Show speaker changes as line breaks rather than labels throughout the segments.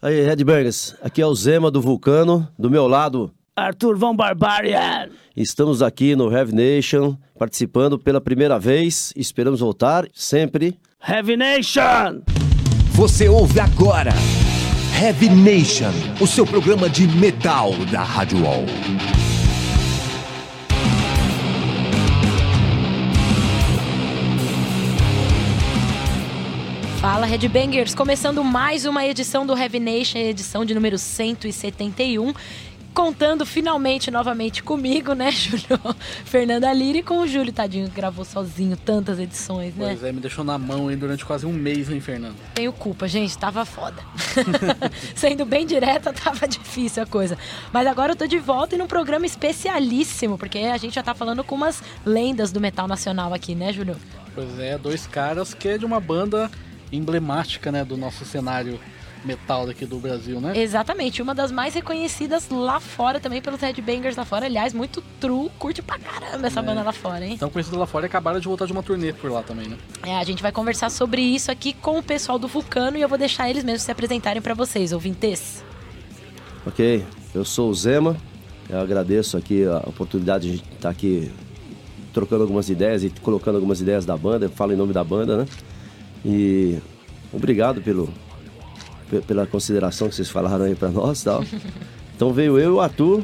Aí, Redbangers, aqui é o Zema do Vulcano, do meu lado,
Arthur Von Barbarian.
Estamos aqui no Heavy Nation, participando pela primeira vez. Esperamos voltar sempre.
Heavy Nation!
Você ouve agora Heavy Nation, o seu programa de metal da Rádio Wall.
Fala Headbangers, começando mais uma edição do Heavy Nation, edição de número 171. Contando finalmente novamente comigo, né, Júlio? Fernanda Lira e com o Júlio, tadinho, que gravou sozinho tantas edições, né?
Pois é, me deixou na mão aí durante quase um mês, hein, Fernando?
Tenho culpa, gente, tava foda. Sendo bem direta, tava difícil a coisa. Mas agora eu tô de volta e num programa especialíssimo, porque a gente já tá falando com umas lendas do metal nacional aqui, né, Júlio?
Pois é, dois caras que é de uma banda emblemática, né, do nosso cenário metal daqui do Brasil, né?
Exatamente, uma das mais reconhecidas lá fora também pelos headbangers lá fora. Aliás, muito true, curte pra caramba essa
É.
banda lá fora, hein?
Então conhecido lá fora e acabaram de voltar de uma turnê por lá também, né?
É, a gente vai conversar sobre isso aqui com o pessoal do Vulcano e eu vou deixar eles mesmos se apresentarem pra vocês, ouvintes.
Ok, eu sou o Zema. Eu agradeço aqui a oportunidade de a gente estar aqui trocando algumas ideias e colocando algumas ideias da banda. Eu falo em nome da banda, né? E obrigado pelo, pe- pela consideração que vocês falaram aí pra nós tal. Então veio eu e o Arthur.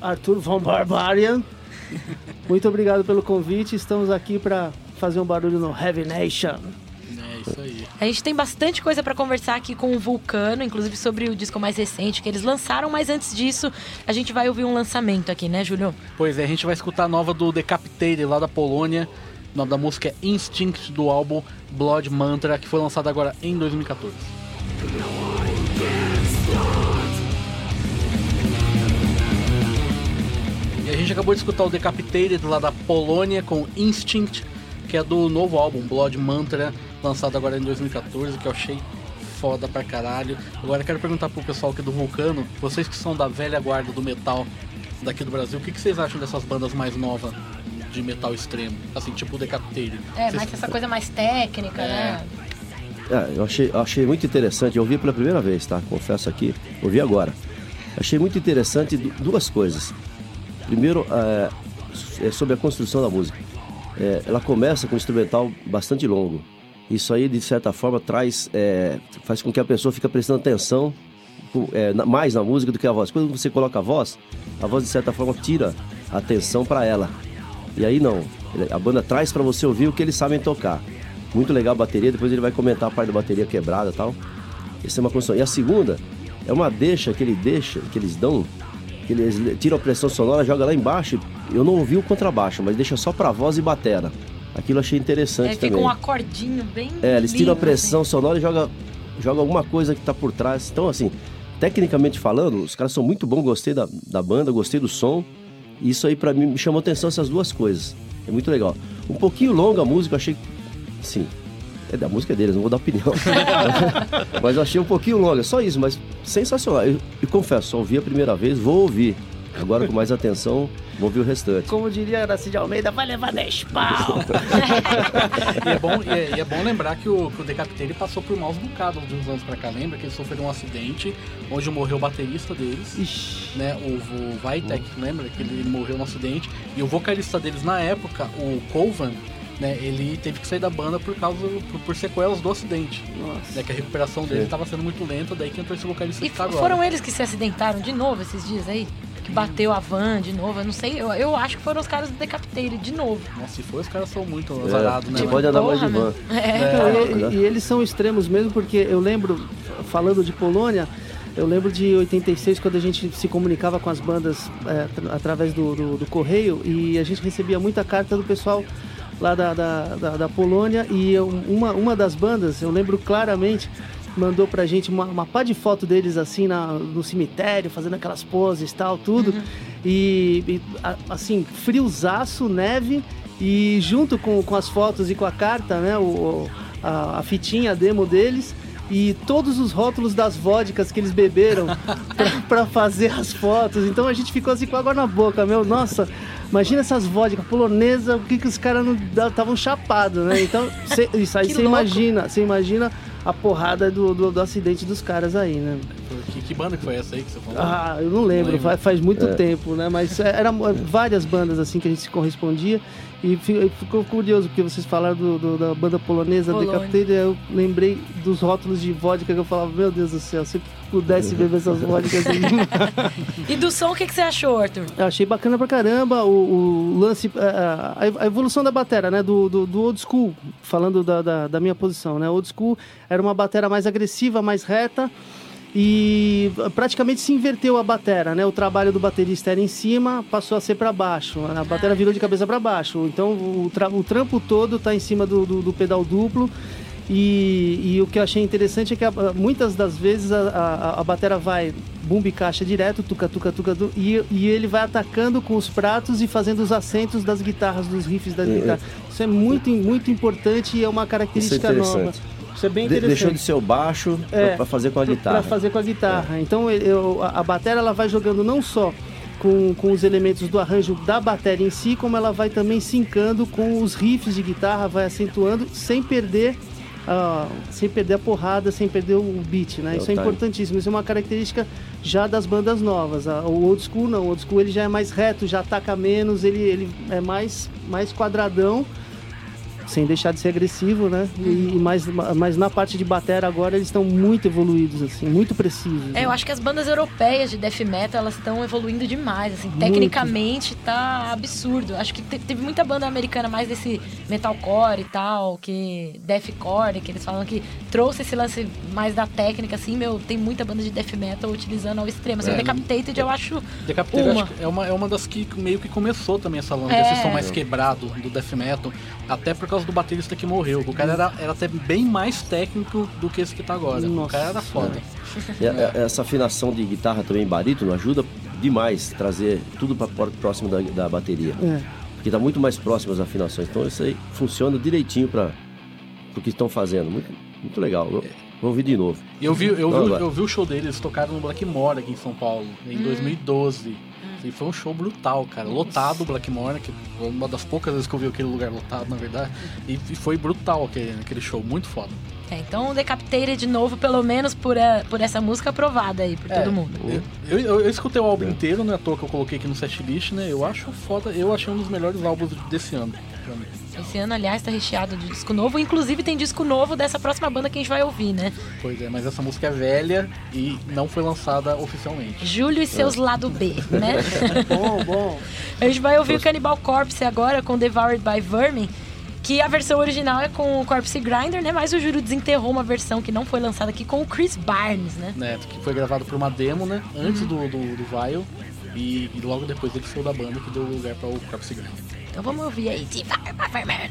Arthur Von Barbarian. Muito obrigado pelo convite. Estamos aqui para fazer um barulho no Heavy Nation.
É isso aí.
A gente tem bastante coisa pra conversar aqui com o Vulcano, inclusive sobre o disco mais recente que eles lançaram, mas antes disso, a gente vai ouvir um lançamento aqui, né, Júlio?
Pois é, a gente vai escutar a nova do Decapitated lá da Polônia. O nome da música é Instinct do álbum Blood Mantra, que foi lançado agora em 2014. E a gente acabou de escutar o Decapitated lá da Polônia com Instinct, que é do novo álbum Blood Mantra, lançado agora em 2014, que eu achei foda pra caralho. Agora quero perguntar pro pessoal aqui do Vulcano, vocês que são da velha guarda do metal daqui do Brasil, o que, que vocês acham dessas bandas mais novas de metal extremo? Assim, tipo o Decapitated.
É, mas essa coisa mais técnica, né?
É, eu achei, eu achei muito interessante. Eu ouvi pela primeira vez, tá? Confesso aqui. Ouvi agora. Achei muito interessante du- duas coisas. Primeiro, é, é sobre a construção da música. É, ela começa com um instrumental bastante longo. Isso aí, de certa forma, traz, é, faz com que a pessoa fique prestando atenção é, mais na música do que a voz. Quando você coloca a voz, a voz, de certa forma, tira a atenção para ela. E aí não. A banda traz para você ouvir o que eles sabem tocar. Muito legal a bateria, depois ele vai comentar a parte da bateria quebrada e tal. Essa é uma construção. E a segunda é uma deixa que ele deixa, que eles dão, que eles tiram a pressão sonora, joga lá embaixo. Eu não ouvi o contrabaixo, mas deixa só pra voz e batera. Aquilo eu achei interessante
É, fica
também.
um acordinho bem.
É, eles tiram a
lindo,
pressão
assim.
sonora e joga, joga alguma coisa que tá por trás. Então, assim, tecnicamente falando, os caras são muito bons, gostei da, da banda, gostei do som. Isso aí pra mim me chamou atenção essas duas coisas. É muito legal. Um pouquinho longa a música, achei. Sim. É da música deles, não vou dar opinião. mas eu achei um pouquinho longa, só isso, mas sensacional. Eu, eu confesso, só ouvi a primeira vez, vou ouvir. Agora com mais atenção, vou ouvir o restante.
Como diria Aracide Almeida, vai levar 10 pau.
E é bom, e é, e é bom lembrar que o, que o Decapitated passou por maus bocados de uns anos pra cá. Lembra que eles sofreram um acidente onde morreu o baterista deles,
Ixi.
né? O, o Vitek, lembra que ele, ele morreu no acidente. E o vocalista deles na época, o Colvan, né? Ele teve que sair da banda por causa por, por sequelas do acidente.
Nossa.
Né, que a recuperação dele estava sendo muito lenta, daí que entrou esse vocalista
E
que tá agora.
foram eles que se acidentaram de novo esses dias aí? Que bateu a van de novo, eu não sei. Eu, eu acho que foram os caras do Decapitated de novo.
Nossa, se for, os caras são muito
É,
azarados, né? mano?
pode andar mais de van.
meu. É.
Não,
louco,
e,
né?
e eles são extremos mesmo, porque eu lembro, falando de Polônia, eu lembro de 86, quando a gente se comunicava com as bandas é, tra- através do, do- do correio, e a gente recebia muita carta do pessoal lá da, da, da- da Polônia, e eu- uma, uma das bandas, eu lembro claramente, mandou pra gente uma, uma pá de foto deles assim na- no cemitério, fazendo aquelas poses e tal, tudo. E, e, a- assim, friozaço, neve, e junto com, com as fotos e com a carta, né, o, a, a fitinha, a demo deles, e todos os rótulos das vodkas que eles beberam pra, pra fazer as fotos. Então a gente ficou assim com água na boca, meu. Nossa, imagina essas vodkas polonesa, o que, que os caras não estavam chapados, né? Então, cê- isso aí você imagina, você imagina a porrada do, do, do acidente dos caras aí, né?
Que, que banda que foi essa aí que você falou?
Ah, eu não lembro,
lembro.
Faz, faz muito
É.
tempo, né? Mas eram várias bandas assim que a gente se correspondia. E fi- ficou curioso, porque vocês falaram do, do- da banda polonesa,
Polônia.
Decapitated, eu lembrei dos rótulos de vodka que eu falava, meu Deus do céu, se eu pudesse beber essas vodkas.
E do som, o que, que você achou, Arthur?
Eu achei bacana pra caramba o, o lance, a, a- a evolução da batera, né? Do, do, do old school, falando da, da, da minha posição, né? Old school era uma batera mais agressiva, mais reta e praticamente se inverteu a batera, né? O trabalho do baterista era em cima, passou a ser para baixo. A batera virou de cabeça para baixo. Então o, tra- o trampo todo tá em cima do, do, do pedal duplo. E, e o que eu achei interessante é que a- muitas das vezes a, a, a batera vai bumbo e caixa direto, tuca, tuca, tuca, tu, e, e ele vai atacando com os pratos e fazendo os acentos das guitarras, dos riffs das
É, é.
guitarras. Isso é muito, muito importante e é uma
Isso é
característica nova. Isso é bem interessante.
deixou de ser o baixo
É.
pra fazer com a guitarra.
Pra fazer com a guitarra. Então ele- eu- a, a bateria ela vai jogando não só com, com os elementos do arranjo da bateria em si, como ela vai também sincando com os riffs de guitarra, vai acentuando sem perder. ah, sem perder a porrada, sem perder o beat, né?
É
Isso é importantíssimo. Isso é uma característica já das bandas novas. Ah, O old school não. O old school ele já é mais reto, já ataca menos, ele, ele é mais, mais quadradão sem deixar de ser agressivo, né? E, e mais, mas na parte de bateria agora eles estão muito evoluídos, assim, muito precisos.
É, eu acho que as bandas europeias de death metal, elas estão evoluindo demais, assim, tecnicamente tá absurdo. Acho que te- teve muita banda americana mais desse metalcore e tal, que deathcore, que eles falam que trouxe esse lance mais da técnica, assim, meu, tem muita banda de death metal utilizando ao extremo. Assim,
É.
o Decapitated eu acho
Decapitated
uma.
acho é uma, é uma das que meio que começou também essa lance,
É.
desse som mais quebrado do death metal, até por causa do baterista que morreu. O cara era, era até bem mais técnico do que esse que tá agora. O
Nossa.
cara era foda.
E a- a- essa afinação de guitarra também barítono ajuda demais trazer tudo para próximo da, da bateria.
É.
Porque tá muito mais próximo as afinações. Então isso aí funciona direitinho para o que estão fazendo. Muito, muito legal. Eu- Vou ouvir de novo.
Eu vi, eu,
Vamos
vi,
lá.
eu vi o show deles, eles tocaram no Blackmore aqui em São Paulo, em 2012. E foi um show brutal, cara. Lotado o Blackmore, que foi uma das poucas vezes que eu vi aquele lugar lotado, na verdade. E, foi brutal aquele, aquele show, muito foda.
É, então Decapitated de novo, pelo menos por, a- por essa música aprovada aí por
É,
todo mundo.
Eu, eu, eu escutei o álbum inteiro, não é à toa que eu coloquei aqui no setlist, né? Eu acho foda, eu achei um dos melhores álbuns desse ano. mim.
Esse ano, aliás, tá recheado de disco novo. Inclusive tem disco novo dessa próxima banda que a gente vai ouvir, né?
Pois é, mas essa música é velha e não foi lançada oficialmente.
Júlio e seus lado B, né?
Bom, bom.
A gente vai ouvir o Cannibal Corpse agora com Devoured by Vermin. Que a versão original é com o Corpse Grinder, né? Mas o Júlio desenterrou uma versão que não foi lançada aqui com o Chris Barnes, né?
né, que foi gravado por uma demo, né, antes do, do, do Vile, e, e logo depois ele saiu da banda que deu lugar para o Corpse Grind.
Então vamos ouvir aí, Devoured by Vermin.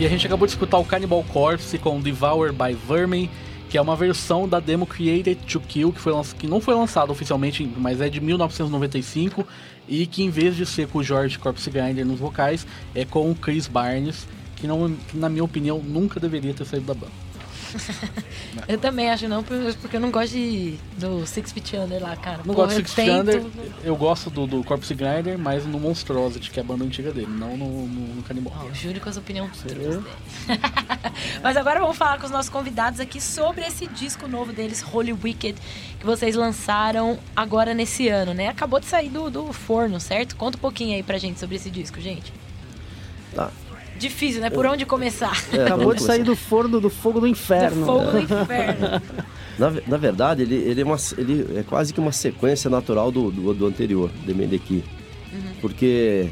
E a gente acabou de escutar o Cannibal Corpse com Devour by Vermin, que é uma versão da demo Created to Kill, que, foi que não foi lançada oficialmente, mas é de 1995, e que em vez de ser com o George Corpse Grinder nos vocais, é com o Chris Barnes, que, não, que na minha opinião nunca deveria ter saído da banda.
Eu também acho não, por- porque eu não gosto de, do Six Feet Under lá, cara.
Não
Porra,
gosto do
eu
Six
tento-
Thunder, eu gosto do, do Corpse Grinder, mas no Monstrosity, que é a banda antiga dele, não no, no, no Cannibal.
Ó, o Júlio com as opiniões dele. Mas agora vamos falar com os nossos convidados aqui sobre esse disco novo deles, Holy Wicked, que vocês lançaram agora nesse ano, né? Acabou de sair do, do forno, certo? Conta um pouquinho aí pra gente sobre esse disco, gente.
Tá.
Difícil, né? Por onde começar?
É,
Acabou de sair do forno do fogo do inferno.
Do fogo do inferno.
Na, na verdade, ele, ele, é uma, ele é quase que uma sequência natural do, do, do anterior, The Mendeki. Porque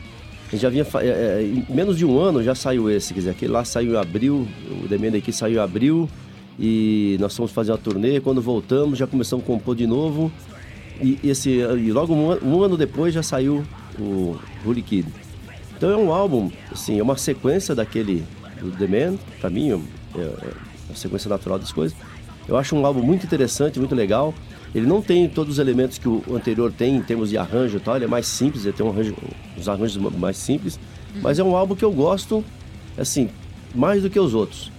a gente já vinha. é, é, em menos de um ano já saiu esse, quer dizer, aquele lá saiu em abril, o The Mendeki saiu em abril, e nós fomos fazer uma turnê. Quando voltamos, já começamos a compor de novo. E, esse, e logo um, um ano depois já saiu o Holy Kid. Então é um álbum, assim, é uma sequência daquele do The Man, pra mim, é, é a sequência natural das coisas. Eu acho um álbum muito interessante, muito legal. Ele não tem todos os elementos que o anterior tem em termos de arranjo e tal, ele é mais simples, ele tem um arranjo, uns arranjos ma- mais simples, mas é um álbum que eu gosto, assim, mais do que os outros.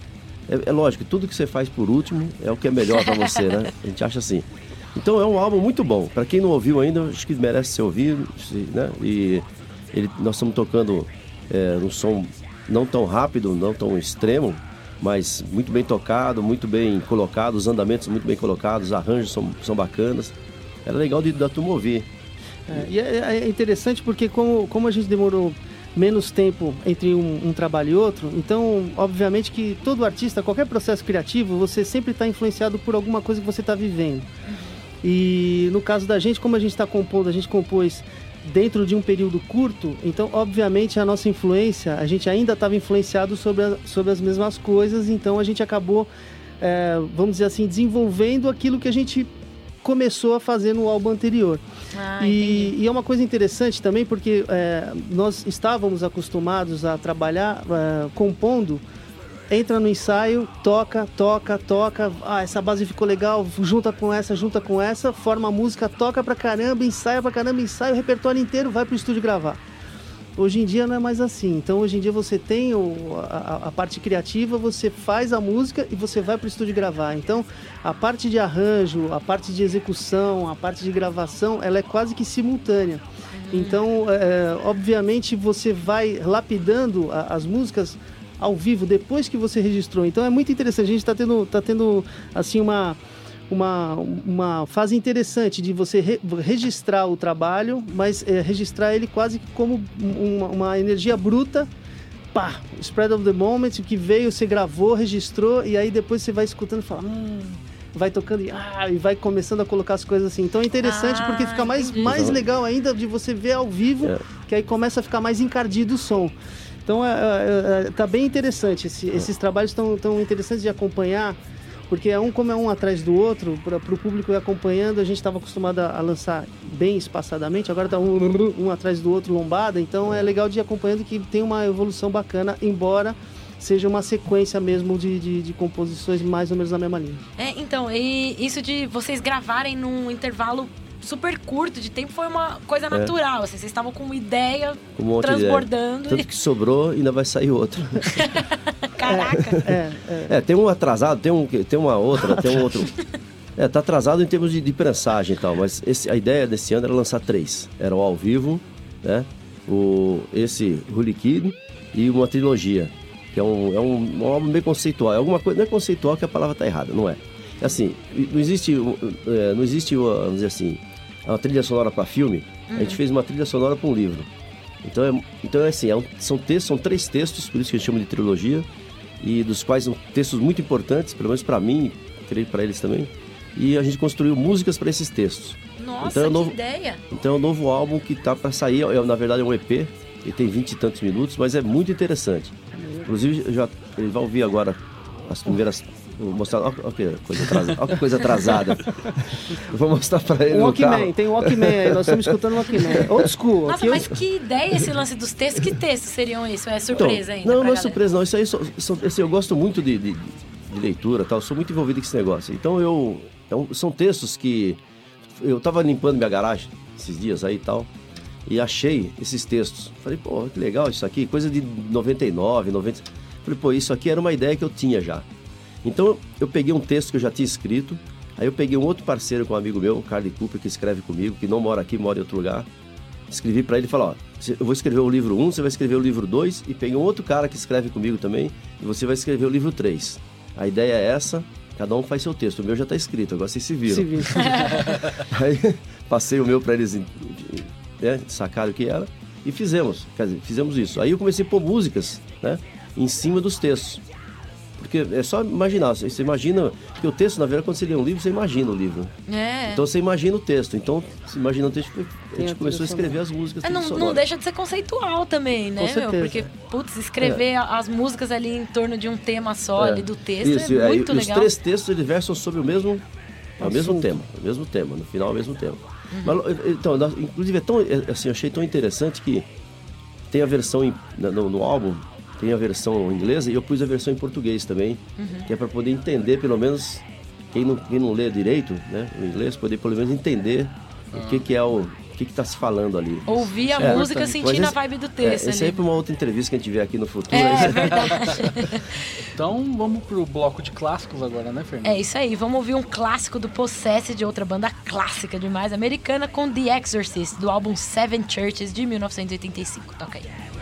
É, é lógico, tudo que você faz por último é o que é melhor pra você, né? A gente acha assim. Então é um álbum muito bom. Pra quem não ouviu ainda, acho que merece ser ouvido, né? E ele, nós estamos tocando é, um som não tão rápido, não tão extremo, mas muito bem tocado, muito bem colocado, os andamentos muito bem colocados, os arranjos são, são bacanas. Era legal de, da turma ouvir.
É, e é, é, interessante porque como, como a gente demorou menos tempo entre um, um, trabalho e outro, então obviamente que todo artista, qualquer processo criativo, você sempre está influenciado por alguma coisa que você está vivendo. E no caso da gente, como a gente está compondo, a gente compôs dentro de um período curto, então obviamente a nossa influência, a gente ainda estava influenciado sobre, a, sobre as mesmas coisas, então a gente acabou, é, vamos dizer assim, desenvolvendo aquilo que a gente começou a fazer no álbum anterior. Ah, e, e, é uma coisa interessante também porque é, nós estávamos acostumados a trabalhar é, compondo entra no ensaio, toca, toca, toca. Ah, essa base ficou legal, junta com essa, junta com essa, forma a música, toca pra caramba, ensaia pra caramba, ensaia o repertório inteiro, vai pro estúdio gravar. Hoje em dia não é mais assim. Então hoje em dia você tem o, a, a, parte criativa, você faz a música e você vai para o estúdio gravar. Então a parte de arranjo, a parte de execução, a parte de gravação, ela é quase que simultânea. Então, é, obviamente, você vai lapidando as músicas ao vivo depois que você registrou. Então é muito interessante. A gente está tendo, tá tendo assim uma uma, uma fase interessante de você re, registrar o trabalho, mas é, registrar ele quase como uma, uma, energia bruta. Pá, spread of the moment, o que veio, você gravou, registrou, e aí depois você vai escutando e fala. Hum, vai tocando e, ah, e vai começando a colocar as coisas assim. Então é interessante ah, porque fica mais, mais legal ainda de você ver ao vivo, é. que aí começa a ficar mais encardido o som. Então é, é, é tá bem interessante. Esse, esses trabalhos estão tão interessantes de acompanhar porque é um como é um atrás do outro, para o público ir acompanhando, a gente estava acostumado a, a, lançar bem espaçadamente, agora está um, um atrás do outro lombada, então é legal de ir acompanhando que tem uma evolução bacana, embora seja uma sequência mesmo de, de, de, composições mais ou menos na mesma linha.
É, então, e isso de vocês gravarem num intervalo super curto de tempo foi uma coisa é. natural. É. Assim, vocês estavam com uma ideia um transbordando.
Ideia. Tanto que sobrou e ainda vai sair outro.
Caraca!
É, é, é, tem um atrasado, tem, um, tem uma outra, tem um outro. É, tá atrasado em termos de, de prensagem e tal, mas esse, a ideia desse ano era lançar três. Era o ao vivo, né? O, esse Kid e uma trilogia, que é um, é um, um álbum bem conceitual. É alguma coisa, não é conceitual que a palavra tá errada, não é. é assim, não existe, é, não existe, vamos dizer assim, uma trilha sonora para filme. Uhum. A gente uhum. fez uma trilha sonora para um livro. Então é, então é assim, é um, são textos, são três textos, por isso que a gente chama de trilogia e dos quais são textos muito importantes, pelo menos para mim, creio para eles também. E a gente construiu músicas para esses textos.
Nossa, então, é novo, ideia!
Então é um novo álbum que tá para sair, é, na verdade é um EP, ele tem vinte e tantos minutos, mas é muito interessante. Inclusive, já, ele vai ouvir agora as primeiras Vou mostrar. Olha que coisa atrasada. Olha que coisa atrasada. vou mostrar pra ele.
O Walkman, tem o Walkman aí. Nós estamos escutando o Walkman. Old school.
Nossa, mas eu... que ideia esse lance dos textos. Que textos seriam isso? É surpresa
então,
ainda?
Não, não é surpresa, não. Isso aí, só, só, assim, eu gosto muito de, de, de leitura tal. Sou muito envolvido com esse negócio. Então eu. Então, são textos que. Eu tava limpando minha garagem esses dias aí e tal. E achei esses textos. Falei, pô, que legal isso aqui. Coisa de 99, 90. Falei, pô, isso aqui era uma ideia que eu tinha já. Então eu peguei um texto que eu já tinha escrito, aí eu peguei um outro parceiro com um amigo meu, o Carly Cooper, que escreve comigo, que não mora aqui, mora em outro lugar. Escrevi para ele e falei, ó, eu vou escrever o livro 1, você vai escrever o livro 2, e peguei um outro cara que escreve comigo também, e você vai escrever o livro 3. A ideia é essa, cada um faz seu texto. O meu já está escrito, agora vocês se viram. Se viram. aí passei o meu para eles né, sacar o que era, e fizemos, quer dizer, fizemos isso. Aí eu comecei a pôr músicas, né, em cima dos textos. Porque é só imaginar, você imagina que o texto, na verdade, quando você lê um livro, você imagina o livro.
É.
Então você imagina o texto. Então, se imagina o texto, a gente começou a escrever as músicas.
É, não, não, deixa de ser conceitual também, né?
Meu?
Porque, putz, escrever é. as músicas ali em torno de um tema só, é. ali do texto, Isso, é muito
e,
legal.
Os três textos eles versam sobre o mesmo, é o mesmo tema, o mesmo tema, no final é o mesmo tema. Uhum. Mas, então, inclusive é tão, é, assim, achei tão interessante que tem a versão em, no, no álbum tem a versão inglesa e eu pus a versão em português também, uhum. que é para poder entender, pelo menos, quem não, quem não lê direito, né, o inglês, poder pelo menos entender ah. o que, que é o o que está se falando ali.
Ouvir a é, música sentindo a vibe do texto.
É, esse aí é para uma outra entrevista que a gente vê aqui no futuro.
É, é verdade.
então vamos pro bloco de clássicos agora, né, Fernando?
É isso aí. Vamos ouvir um clássico do Possessed, de outra banda clássica demais, americana, com The Exorcist, do álbum Seven Churches de 1985. Toca aí.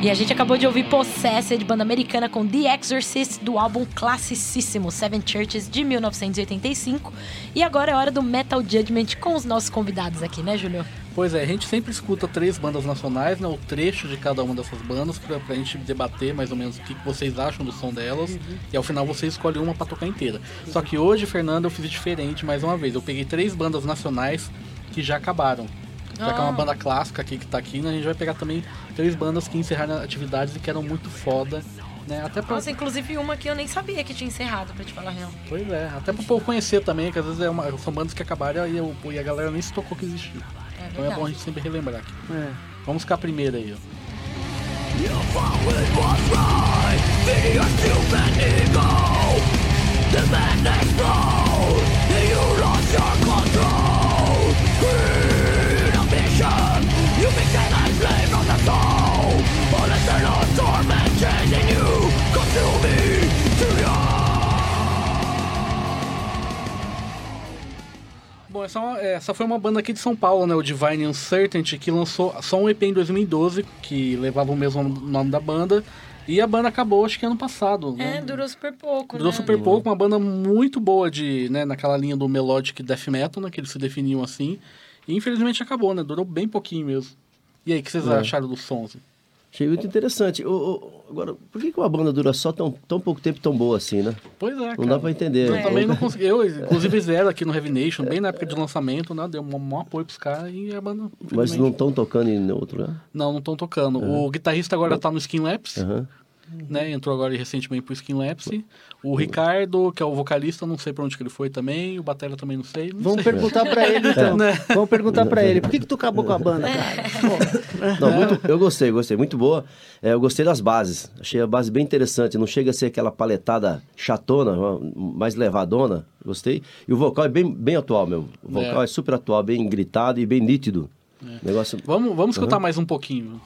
E a gente acabou de ouvir Possessed, banda americana com The Exorcist, do álbum classicíssimo Seven Churches, de 1985. E agora é hora do Metal Judgment com os nossos convidados aqui, né, Júlio?
Pois é, a gente sempre escuta três bandas nacionais, né? O trecho de cada uma dessas bandas pra, pra gente debater mais ou menos o que, vocês acham do som delas. E ao final você escolhe uma pra tocar inteira. Só que hoje, Fernando, eu fiz diferente mais uma vez. Eu peguei três bandas nacionais que já acabaram. Já que é uma
Ah.
banda clássica aqui que tá aqui, né? A gente vai pegar também três bandas que encerraram atividades e que eram muito foda, né? Até pra,
Nossa, inclusive uma que eu nem sabia que tinha encerrado, pra te falar a real.
Pois é, até pro povo conhecer também, que às vezes é uma- são bandas que acabaram e, o- e a galera nem se tocou que existiu.
É
Então é bom a gente sempre relembrar aqui.
É.
Vamos ficar a primeira aí, ó. Bom, essa, foi uma banda aqui de São Paulo, né? O Divine Uncertainty, que lançou só um EP em 2012, que levava o mesmo nome da banda. E a banda acabou, acho que ano passado. né?
É, durou super pouco,
Durou
né?
super pouco, uma banda muito boa de, né, naquela linha do melodic death metal, né, que eles se definiam assim. E infelizmente acabou, né? Durou bem pouquinho mesmo. E aí, o que vocês
É.
acharam dos sons?
Achei muito interessante. O- agora, por que, que uma banda dura só tão, tão pouco tempo tão boa assim, né?
Pois é, cara.
Não dá pra entender.
Eu também não consegui. Eu, inclusive, zero aqui no Heavy Nation, bem na época de lançamento, né? Deu um maior apoio pros caras e a banda.
Mas não estão tocando em outro lugar?
Não, não estão tocando. O guitarrista agora tá no Skin Lapse,
Aham.
né? Entrou agora recentemente pro Skin Lapse. O Ricardo, que é o vocalista, não sei pra onde que ele foi também. O Batera também não sei. Não
Vamos
sei.
perguntar pra ele então.
Né?
Vamos perguntar pra ele. Por que, que tu acabou com a banda, cara? Pô,
Não, muito, eu gostei, gostei. Muito boa. É, eu gostei das bases. Achei a base bem interessante. Não chega a ser aquela paletada chatona, mais levadona. Gostei. E o vocal é bem, bem atual mesmo. O vocal
É.
é, super atual, bem gritado e bem nítido. Negócio.
Vamos, vamos escutar mais um pouquinho.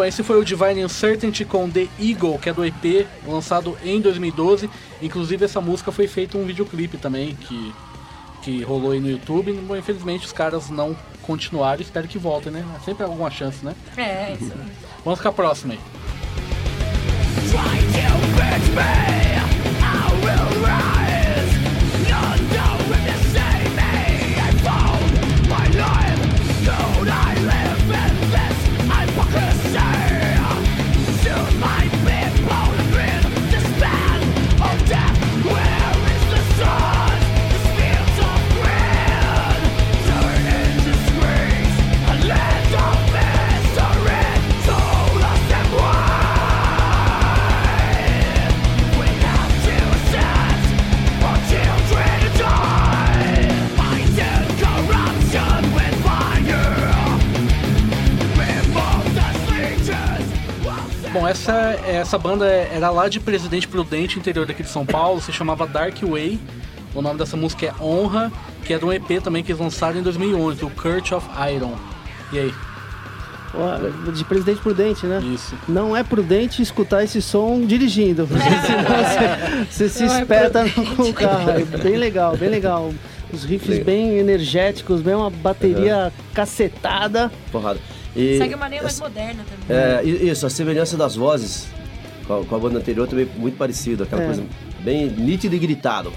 Bom, esse foi o Divine Uncertainty com The Eagle, que é do EP, lançado em 2012. Inclusive, essa música foi feito um videoclipe também, que, que rolou aí no YouTube. Bom, infelizmente, os caras não continuaram. Espero que voltem, né? Sempre há alguma chance, né?
É, isso.
Vamos ficar próximo aí. Bom, essa banda era lá de Presidente Prudente, interior daqui de São Paulo, se chamava Dark Way. O nome dessa música é Honra, que é de um EP também que eles lançaram em 2011, o Curse of Iron. E aí?
de presidente prudente, né?
Isso.
Não é prudente escutar esse som dirigindo, porque senão você, você se
Não é
espeta com o carro. É bem legal, bem legal. Os riffs bem energéticos, bem uma bateria cacetada.
Porrada. E
Segue uma linha mais moderna também.
É, isso, a semelhança das vozes com a, com a banda anterior também muito parecido. Aquela
É.
coisa bem nítida e gritado.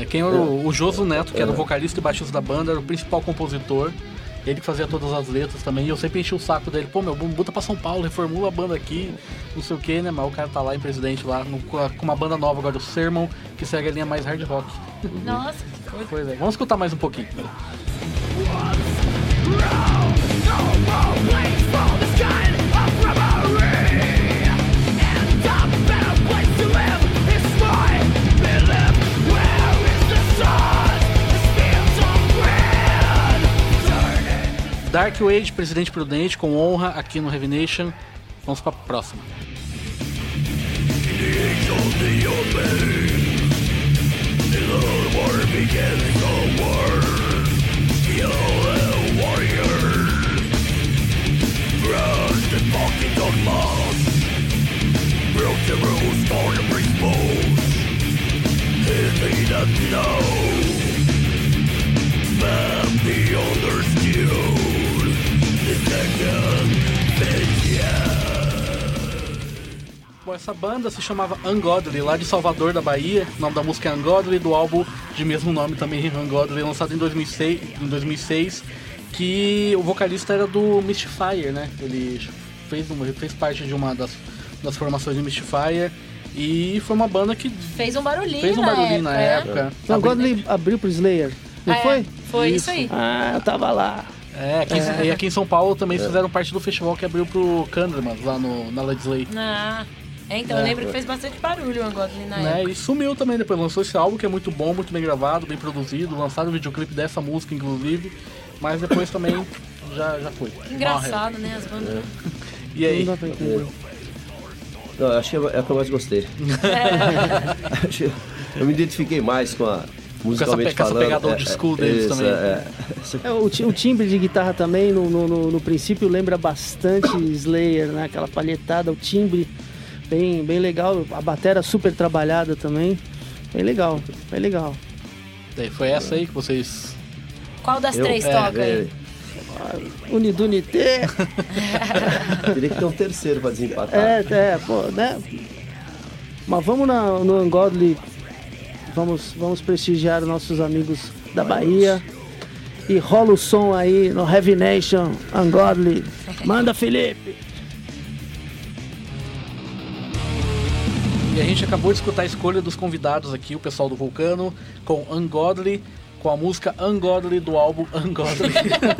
É, quem era o, o Joso Neto, que era o vocalista e baixista da banda, era o principal compositor. Ele que fazia todas as letras também. E eu sempre enchi o saco dele. Pô, meu, bota pra São Paulo, reformula a banda aqui. Não sei o que, né? Mas o cara tá lá em Presidente, lá, no- com uma banda nova agora, o Sermon, que segue a linha mais hard rock.
Nossa, que coisa.
Pois é. Vamos escutar mais um pouquinho. Dark Wade, Presidente Prudente, com honra aqui no Heavy Nation. Vamos pra próxima.
Angel, the open,
Bom, essa banda se chamava Ungodly, lá de Salvador da Bahia. O nome da música é Ungodly, do álbum de mesmo nome também, Ungodly, lançado em 2006, em 2006 que o vocalista era do Mystifier, né? Ele fez, uma, fez parte de uma das, das formações do Mystifier. E foi uma banda que
Fez um barulhinho,
fez um
na
barulhinho na
época,
época.
Então, agora ele abriu pro Slayer. Não
Ah, é,
foi?
Foi isso, aí.
Ah, eu tava lá.
É, aqui, e aqui em São Paulo também fizeram parte do festival que abriu pro Candleman, lá no, na Led Slay.
Ah, é, então eu lembro que fez bastante barulho o Ungodly na
Né?
época.
E sumiu também depois, lançou esse álbum que é muito bom, muito bem gravado, bem produzido, lançaram o videoclipe dessa música, inclusive, mas depois também já, já foi.
Que engraçado, né? As bandas.
E aí?
Não dá pra entender.
Não, acho que é a que eu mais gostei. Que eu me identifiquei mais com a musicalmente
com essa
falando.
pegada old school deles
isso,
também.
É, Essa-
É, o, o timbre de guitarra também, no, no, no- no princípio, lembra bastante Slayer, né? Aquela palhetada, o timbre bem, bem legal. A batera super trabalhada também. Bem legal, bem legal.
Daí Foi essa aí que vocês.
Qual das
eu-
três
é,
toca
é,
aí?
Unidunité.
Teria que ter um terceiro pra desempatar.
É, é, pô, né? Mas vamos na, no Ungodly, vamos, vamos prestigiar nossos amigos da Bahia. E rola o som aí no Heavy Nation, Ungodly. Manda, Felipe!
E a gente acabou de escutar a escolha dos convidados aqui, o pessoal do Vulcano, com Ungodly, com a música Ungodly do álbum Ungodly.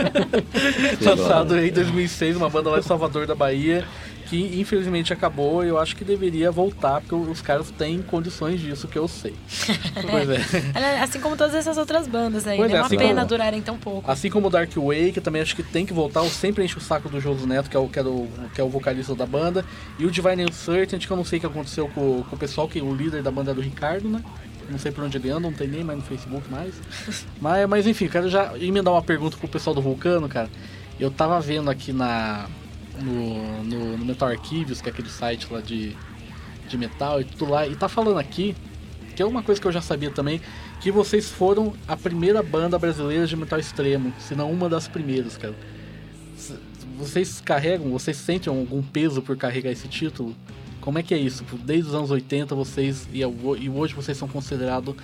Lançado em 2006, uma banda lá de Salvador da Bahia, que infelizmente acabou e eu acho que deveria voltar, porque os caras têm condições disso, que eu sei. pois é.
Ela- Assim como todas essas outras bandas aí,
Pois
né?
é,
uma
assim
pena
como-
durarem tão pouco.
Assim como o Dark Way, que também acho que tem que voltar, eu sempre encho o saco do Joso Neto, que é o, que é o, que é o vocalista da banda, e o Divine Uncertainty, que eu não sei o que aconteceu com, com o pessoal, que o líder da banda é do Ricardo, né? Não sei por onde ele anda, não tem nem mais no Facebook mais. mas, mas enfim, quero já emendar uma pergunta pro pessoal do Vulcano, cara. Eu tava vendo aqui na no, no, no Metal Archives, que é aquele site lá de, de metal e tudo lá, e tá falando aqui, que é uma coisa que eu já sabia também, que vocês foram a primeira banda brasileira de metal extremo, se não uma das primeiras, cara. Vocês carregam, vocês sentem algum peso por carregar esse título? Como é que é isso? Desde os anos 80 vocês e, ho- e hoje vocês são considerados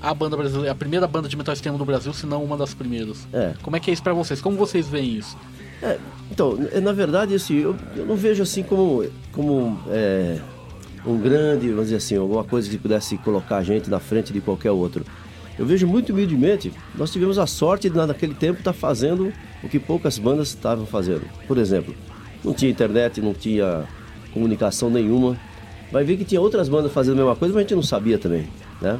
a banda brasileira, a primeira banda de metal extremo do Brasil, se não uma das primeiras.
É.
Como é que é isso pra vocês? Como vocês veem isso?
Então, é, na verdade, assim, eu, eu não vejo assim como, como é, um grande, vamos dizer assim, alguma coisa que pudesse colocar a gente na frente de qualquer outro. Eu vejo muito humildemente, nós tivemos a sorte de naquele tempo estar fazendo o que poucas bandas estavam fazendo. Por exemplo, não tinha internet, não tinha comunicação nenhuma. Vai ver que tinha outras bandas fazendo a mesma coisa, mas a gente não sabia também, né?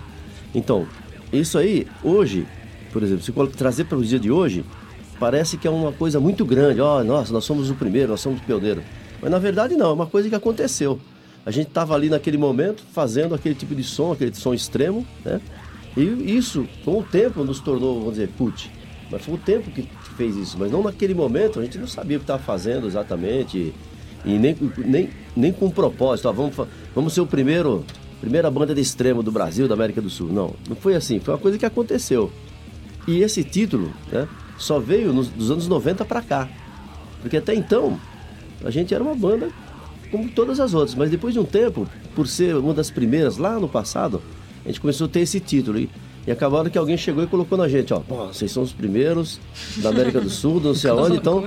Então, isso aí, hoje, por exemplo, se trazer para o dia de hoje, parece que é uma coisa muito grande. Ó, nossa, nós somos o primeiro, nós somos o pioneiro. Mas na verdade não, é uma coisa que aconteceu. A gente estava ali naquele momento fazendo aquele tipo de som, aquele som extremo, né? E isso, com o tempo, nos tornou, vamos dizer, cult. Mas foi o tempo que fez isso. Mas não naquele momento, a gente não sabia o que estava fazendo exatamente. E nem, nem, nem com propósito. ó, vamos, vamos ser o primeiro, primeira banda de extremo do Brasil, da América do Sul. Não, não foi assim. Foi uma coisa que aconteceu. E esse título né, só veio nos, dos anos 90 para cá. Porque até então, a gente era uma banda como todas as outras. Mas depois de um tempo, por ser uma das primeiras lá no passado, a gente começou a ter esse título. E, e acabaram que alguém chegou e colocou na gente, ó, "Pô, vocês são os primeiros da América do Sul, não sei aonde, então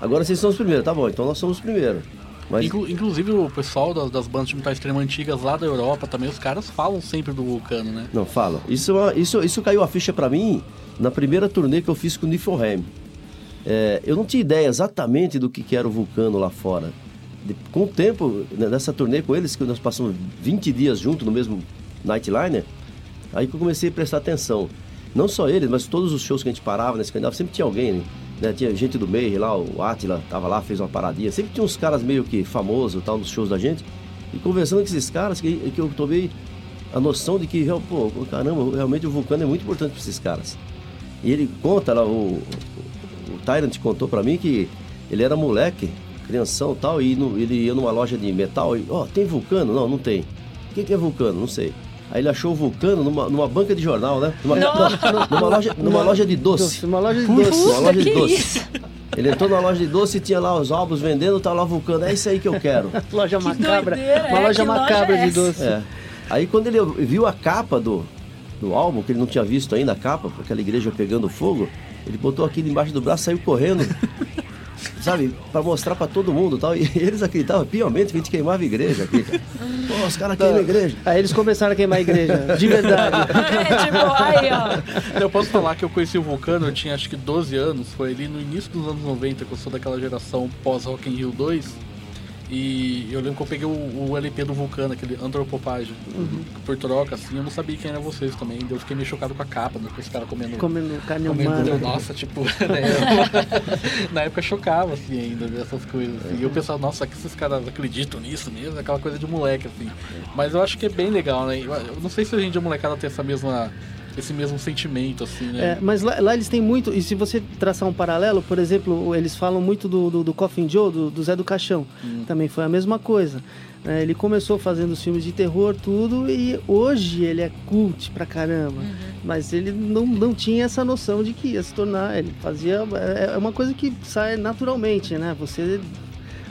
agora vocês são os primeiros. Tá bom, então nós somos os primeiros. Mas
Inclu- inclusive o pessoal das, das bandas de metal extremo antigas lá da Europa também, os caras falam sempre do Vulcano, né?
Não, fala. Isso, é isso, isso caiu a ficha pra mim na primeira turnê que eu fiz com o Niflheim. É, eu não tinha ideia exatamente do que, que era o Vulcano lá fora. De- com o tempo, né, nessa turnê com eles, que nós passamos 20 dias juntos no mesmo Nightliner, aí que eu comecei a prestar atenção. Não só eles, mas todos os shows que a gente parava nesse canal, sempre tinha alguém, né? Tinha gente do meio lá, o Atila tava lá, fez uma paradinha. Sempre tinha uns caras meio que famosos tal nos shows da gente. E conversando com esses caras, que, que eu tomei a noção de que, pô, caramba, realmente o Vulcano é muito importante para esses caras. E ele conta lá, o, o, Tyrant contou para mim que ele era moleque, crianção e tal, e no- ele ia numa loja de metal e, ó, tem Vulcano? Não, não tem. O que, que é Vulcano? Não sei. Aí ele achou o Vulcano numa, numa banca de jornal, né? Numa, numa loja, numa loja de doce.
Uma loja de
Puxa,
doce.
uma loja de
que
doce.
isso?
Ele entrou na loja de doce e tinha lá os álbuns vendendo, tá lá Vulcano. É isso aí que eu quero.
Loja macabra.
doideira,
uma
é,
loja
que loja
macabra
é
de doce.
É. Aí quando ele viu a capa do, do álbum, que ele não tinha visto ainda a capa, aquela igreja pegando fogo, ele botou aquilo embaixo do braço, saiu correndo. Sabe, pra mostrar pra todo mundo e tal. E eles acreditavam piamente que a gente queimava a igreja aqui. cara. Pô, os caras queimam a igreja.
Aí eles começaram a queimar a igreja, de verdade.
É, tipo, aí, ó.
Eu posso falar que eu conheci o Vulcano, eu tinha acho que 12 anos, foi ali no início dos anos 90, que eu sou daquela geração pós-Rock in Rio 2. E eu lembro que eu peguei o, o LP do Vulcano, aquele Antropopage, por troca, assim, eu não sabia quem era vocês também. Eu fiquei meio chocado com a capa, né, com os caras comendo.
Comendo carne
comendo
humana.
nossa, tipo, né, na época chocava, assim, ainda, essas coisas, assim. E eu pensava, nossa, que esses caras acreditam nisso mesmo? Aquela coisa de moleque, assim. Mas eu acho que é bem legal, né? Eu eu não sei se a gente, a molecada, tem essa mesma, esse mesmo sentimento, assim, né?
É, mas lá, lá eles têm muito, e se você traçar um paralelo, por exemplo, eles falam muito do, do, do Coffin Joe, do, do Zé do Caixão. Também foi a mesma coisa. né? ele começou fazendo os filmes de terror, tudo, e hoje ele é cult pra caramba. Mas ele não, não tinha essa noção de que ia se tornar. Ele fazia. É é uma coisa que sai naturalmente, né? Você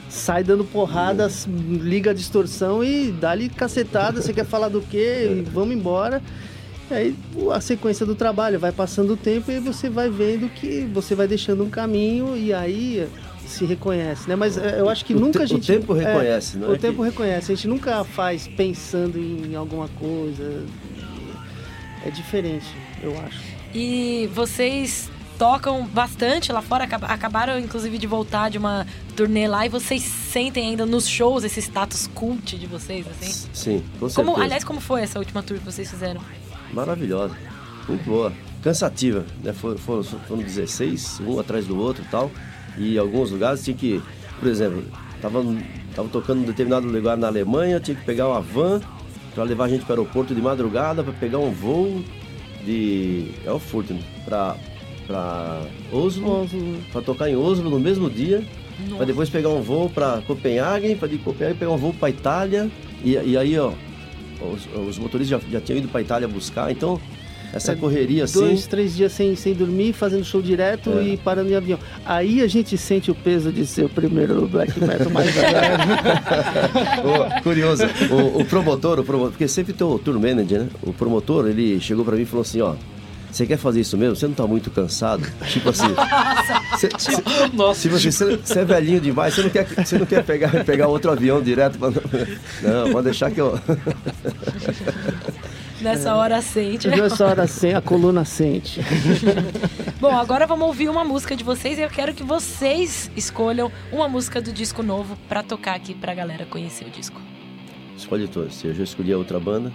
sai dando porradas, liga a distorção e dá-lhe cacetada. Você quer falar do quê? E vamos embora. E aí o- a sequência do trabalho vai passando o tempo e você vai vendo que você vai deixando um caminho e aí se reconhece, né? Mas é, eu acho que
O
nunca
te-
a gente...
o tempo
é,
reconhece, não
O
é
tempo
que-
reconhece. A gente nunca faz pensando em alguma coisa. É diferente, eu acho.
E vocês tocam bastante lá fora, acaba- acabaram inclusive de voltar de uma turnê lá e vocês sentem ainda nos shows esse status cult de vocês, assim?
Sim, com certeza.
Como, aliás, como foi essa última tour que vocês fizeram?
Maravilhosa. Muito boa. Cansativa, né? Foram, foram, foram 16, um atrás do outro e tal. E em alguns lugares tinha que, por exemplo, tava, tava tocando em um determinado lugar na Alemanha, tinha que pegar uma van para levar a gente para o aeroporto de madrugada para pegar um voo de Elfurten para para Oslo,
Oslo.
para tocar em Oslo no mesmo dia, para depois pegar um voo para Copenhague, para de Copenhague pegar um voo para Itália e, e aí ó, os, os motoristas já, já tinham ido para Itália buscar, então essa correria assim,
Dois, três dias sem, sem dormir, fazendo show direto
É.
e parando em avião. Aí a gente sente o peso de ser o primeiro black metal mais.
Ô, curioso, o, o promotor, o promotor, porque sempre tem o tour manager, né? O promotor, ele chegou pra mim e falou assim, ó, você quer fazer isso mesmo? Você não tá muito cansado? Tipo assim. cê- cê-
Nossa,
Tipo assim, você é velhinho demais, você não quer, você não quer pegar, pegar outro avião direto pra... Não, pode deixar que eu.
Nessa hora sente. né?
Nessa hora sem, a coluna sente.
Bom, agora vamos ouvir uma música de vocês e eu quero que vocês escolham uma música do disco novo pra tocar aqui pra galera conhecer o disco.
Escolhe todos. Eu já escolhi a outra banda.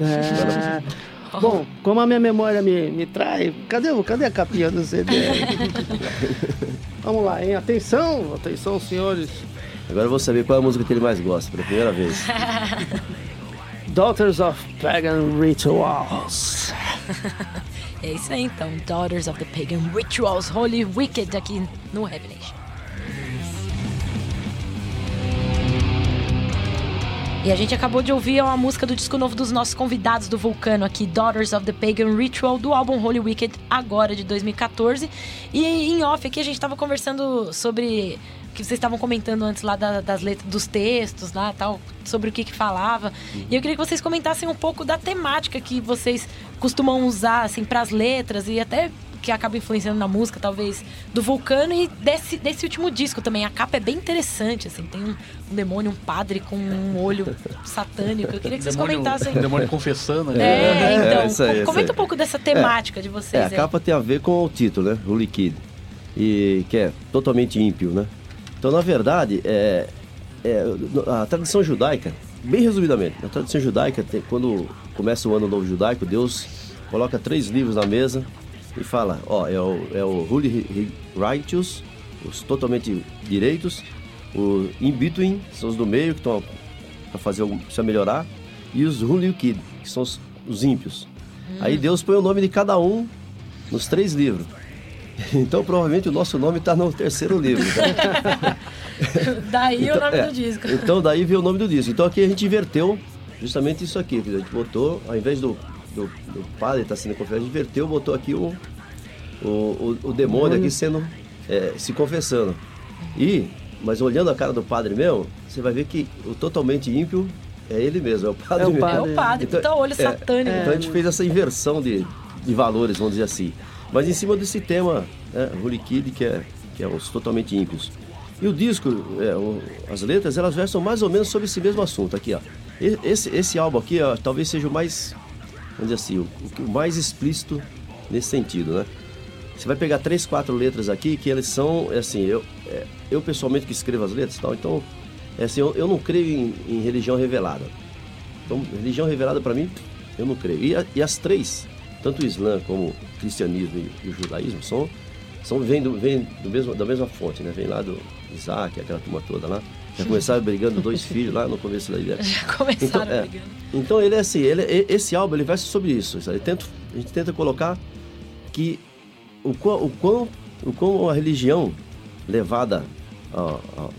É. Bom, como a minha memória me, me trai, cadê, o- cadê a capinha do CD? Vamos lá, hein? Atenção, atenção, senhores.
Agora eu vou saber qual é a música que ele mais gosta, pela primeira vez.
Daughters of Pagan Rituals.
É isso aí então, Daughters of the Pagan Rituals, Holy Wicked aqui no Heavy E a gente acabou de ouvir uma música do disco novo dos nossos convidados do Vulcano aqui, Daughters of the Pagan Ritual, do álbum Holy Wicked, agora de 2014. E em off aqui a gente tava conversando sobre o que vocês estavam comentando antes lá da- das letras, dos textos lá tal, sobre o que que falava. E eu queria que vocês comentassem um pouco da temática que vocês costumam usar, assim, pras letras e até que acaba influenciando na música, talvez, do Vulcano e desse, desse último disco também. A capa é bem interessante, assim, tem um, um demônio, um padre com um olho satânico. Eu queria que vocês
demônio,
comentassem.
demônio confessando. né?
É, então,
É, isso aí,
co-
isso
comenta
aí.
um pouco dessa temática de vocês.
É, a
aí.
capa tem a ver com o título, né? Holy Kid. E que é totalmente ímpio, né? Então, na verdade, é, é, a tradição judaica, bem resumidamente, a tradição judaica, tem- quando começa o ano novo judaico, Deus coloca três livros na mesa e fala, ó, é o, é o Holy Righteous, os totalmente direitos, o In Between, são os do meio que estão para fazer precisa melhorar, e os Hulukid, que são os, os ímpios. Aí Deus põe o nome de cada um nos três livros. Então, provavelmente, o nosso nome está no terceiro livro. tá?
Daí o nome
é,
do disco.
Então, daí veio o nome do disco. Então, aqui a gente inverteu justamente isso aqui. A gente botou, ao invés do, do, do padre estar sendo confessado, a gente inverteu, botou aqui o, o, o, o demônio aqui sendo, é, se confessando. E, mas olhando a cara do padre mesmo, você vai ver que o totalmente ímpio é ele mesmo, é o padre
É o
mesmo.
É o padre, então, olho
é,
satânico.
Então a gente fez essa inversão de, de valores, vamos dizer assim. Mas em cima desse tema, né, Holy Kid, que é, que é os totalmente ímpios. E o disco, é, o- as letras, elas versam mais ou menos sobre esse mesmo assunto aqui, ó. Esse, esse álbum aqui, ó, talvez seja o mais, vamos dizer assim, o, o mais explícito nesse sentido, né? Você vai pegar três, quatro letras aqui que elas são, é assim, eu, é, eu pessoalmente que escrevo as letras tal, então, é assim, eu, eu não creio em, em religião revelada. Então, religião revelada para mim, eu não creio. E, a- e as três, tanto o Islã como o cristianismo e, e o judaísmo, são, são vêm, do, vêm do mesmo, da mesma fonte, né? Vem lá do Isaac, aquela turma toda lá. Já começaram brigando dois filhos lá no começo da ideia.
Já começaram
Então, é,
brigando.
então ele é assim, ele, e- esse álbum ele versa sobre isso. sabe? Tento- a gente tenta colocar que o quão, o quão, o quão a religião levada ao, ao-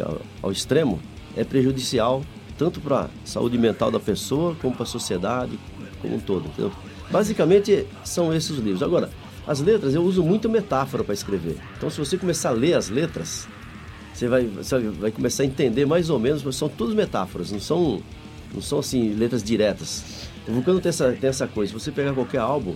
ao- ao- ao extremo é prejudicial tanto para a saúde mental da pessoa como para a sociedade como um todo. Entendeu? Basicamente são esses os livros. Agora, as letras eu uso muito metáfora para escrever. Então se você começar a ler as letras, você vai, sabe, vai começar a entender mais ou menos, mas são todas metáforas, não são, não são assim letras diretas. O Vulcano tem essa, tem essa coisa, se você pegar qualquer álbum,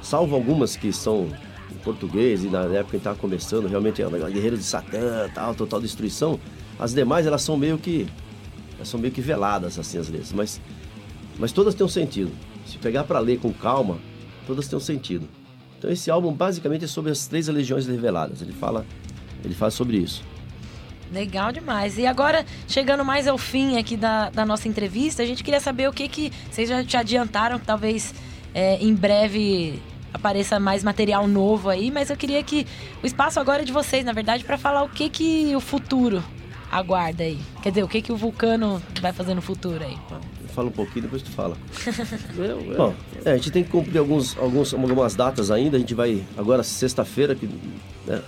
salvo algumas que são em português e na época que estava começando, realmente é guerreiro de Satã, tal, total destruição, as demais elas são meio que elas são meio que veladas assim as letras, mas mas todas têm um sentido. Se pegar para ler com calma, todas têm um sentido. Então esse álbum basicamente é sobre as três religiões reveladas. Ele fala ele fala sobre isso.
Legal demais. E agora, chegando mais ao fim aqui da, da nossa entrevista, a gente queria saber o que que... Vocês já te adiantaram que talvez é, em breve apareça mais material novo aí, mas eu queria que o espaço agora é de vocês, na verdade, para falar o que que o futuro aguarda aí. Quer dizer, o que que o Vulcano vai fazer no futuro aí.
Fala um pouquinho, depois tu fala.
Eu, eu-
Bom, é, a gente tem que cumprir alguns, alguns, algumas datas ainda. A gente vai agora sexta-feira, que, né?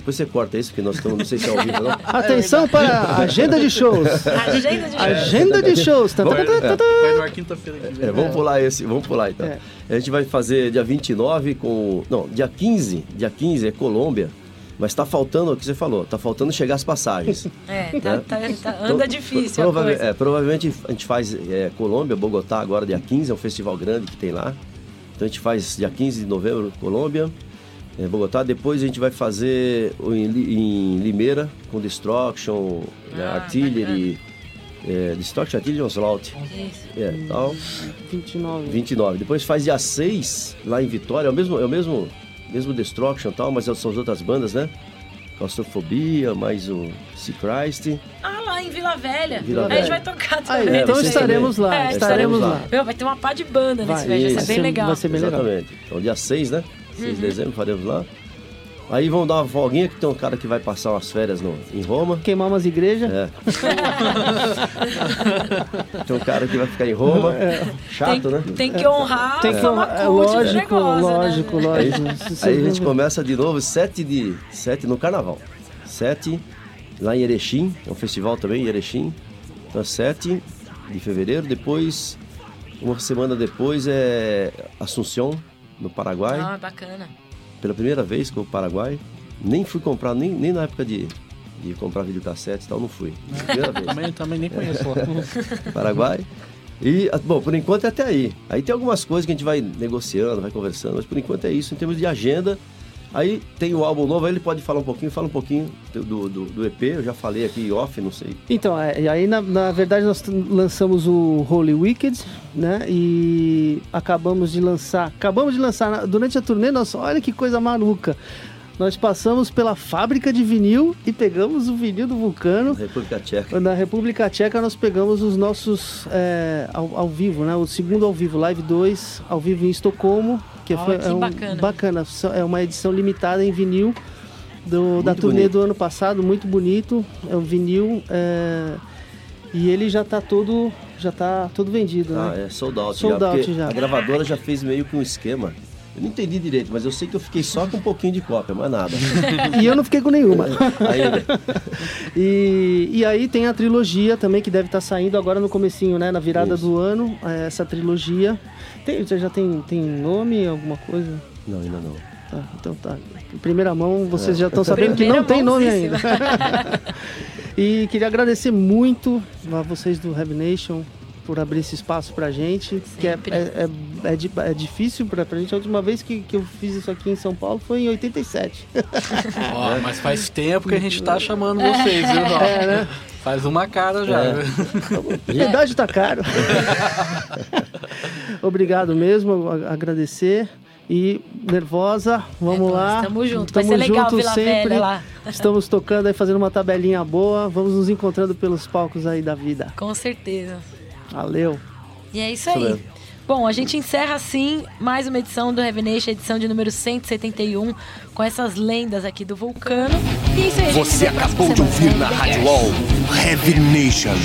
Depois você corta isso, porque nós estamos, não sei se é ao vivo não.
Atenção para a agenda de shows.
Agenda de
Agenda de shows. Tá, tá,
Vai,
tá,
vai no ar quinta-feira que vem.
É, vamos pular esse, vamos pular então.
É.
A gente vai fazer dia 29 com. Não, dia 15. Dia 15 é Colômbia. Mas tá faltando, o que você falou, tá faltando chegar as passagens.
É, tá,
né?
tá- tá-
Então,
anda difícil a
prova-
coisa.
é, provavelmente a gente faz é, Colômbia, Bogotá agora dia 15, é um festival grande que tem lá. Então a gente faz dia 15 de novembro Colômbia, é, Bogotá. Depois a gente vai fazer em, Li- em Limeira com Destruction, né,
Ah,
Artillery, é, Destruction, Artillery e Onslaught. É, tal.
29.
29. Depois faz dia 6 lá em Vitória, é o mesmo, é o mesmo, mesmo Destruction e tal, mas são as outras bandas, né? Claustrofobia, mais o Sea Christ.
Ah, lá em Vila Velha.
Vila
a gente
Velha.
vai tocar
Ah,
também.
É,
então estaremos lá.
É,
estaremos
estaremos
lá.
lá.
Meu, vai ter uma pá de banda nesse
Vai,
vai, vai
isso.
ser bem legal.
Vai ser bem legal.
Exatamente. Então dia 6, né? 6 de dezembro faremos lá. Aí vão dar uma folguinha que tem um cara que vai passar umas férias no, em Roma.
Queimar umas igrejas.
É. tem um cara que vai ficar em Roma. Chato,
tem,
né?
tem que honrar
Tem que
fama
é, lógico,
negócio,
lógico,
né?
lógico.
Aí a gente começa de novo 7 de 7 no carnaval. 7 lá em Erechim, é um festival também em Erechim. Então 7 de fevereiro, depois uma semana depois é Assunção no Paraguai.
Ah, bacana.
Pela primeira vez com o Paraguai. Nem fui comprar, nem, nem na época de, de comprar videocassete e tal, não fui. Primeira vez.
Também, também nem conheço lá.
Paraguai. E, ah, bom, por enquanto é até aí. Aí tem algumas coisas que a gente vai negociando, vai conversando, mas por enquanto é isso em termos de agenda. Aí tem o álbum novo, aí ele pode falar um pouquinho, fala um pouquinho do, do, do EP, eu já falei aqui off, não sei.
Então, é, aí na, na verdade nós lançamos o Holy Wicked, né? E acabamos de lançar, acabamos de lançar durante a turnê, nossa, olha que coisa maluca. Nós passamos pela fábrica de vinil e pegamos o vinil do Vulcano.
República Tcheca.
Na República Tcheca nós pegamos os nossos é, ao, ao vivo, né? O segundo ao vivo, Live 2, ao vivo em Estocolmo, que
Ó,
foi
que
é um-
bacana.
bacana. É uma edição limitada em vinil do, da turnê
bonito.
do ano passado, muito bonito. É um vinil é, e ele já está todo já tá tudo vendido,
Ah,
né?
é sold out
Sold
já.
out já.
A gravadora já fez meio que um esquema. Eu não entendi direito, mas eu sei que eu fiquei só com um pouquinho de cópia, mais nada.
E eu não fiquei com nenhuma.
Ainda.
E, e aí tem a trilogia também que deve estar saindo agora no comecinho, né? Na virada
Isso.
do ano, é, essa trilogia. Tem, já já tem, tem nome, alguma coisa?
Não, ainda não.
Tá, então tá. Em primeira mão,
É.
vocês já estão sabendo que não tem nome ainda. e queria agradecer muito a vocês do Heavy Nation por abrir esse espaço pra gente, que é,
Sempre.
é, é, é di- é difícil pra, pra gente. A última vez que, que eu fiz isso aqui em São Paulo foi em 87.
Ó, mas faz tempo que a gente tá chamando vocês, viu?
É, né?
Faz uma cara já.
É.
idade tá caro. Obrigado mesmo, agradecer. E nervosa, vamos
É,
lá.
Tamo junto. Vai ser legal
junto
Vila
sempre.
Velha lá.
Estamos tocando aí, fazendo uma tabelinha boa. Vamos nos encontrando pelos palcos aí da vida.
Com certeza.
Valeu.
E é isso aí. Bom, a gente encerra assim mais uma edição do Heavy Nation, edição de número 171, com essas lendas aqui do Vulcano. E é isso aí,
Você acabou de ouvir na Rádio Wall Heavy Nation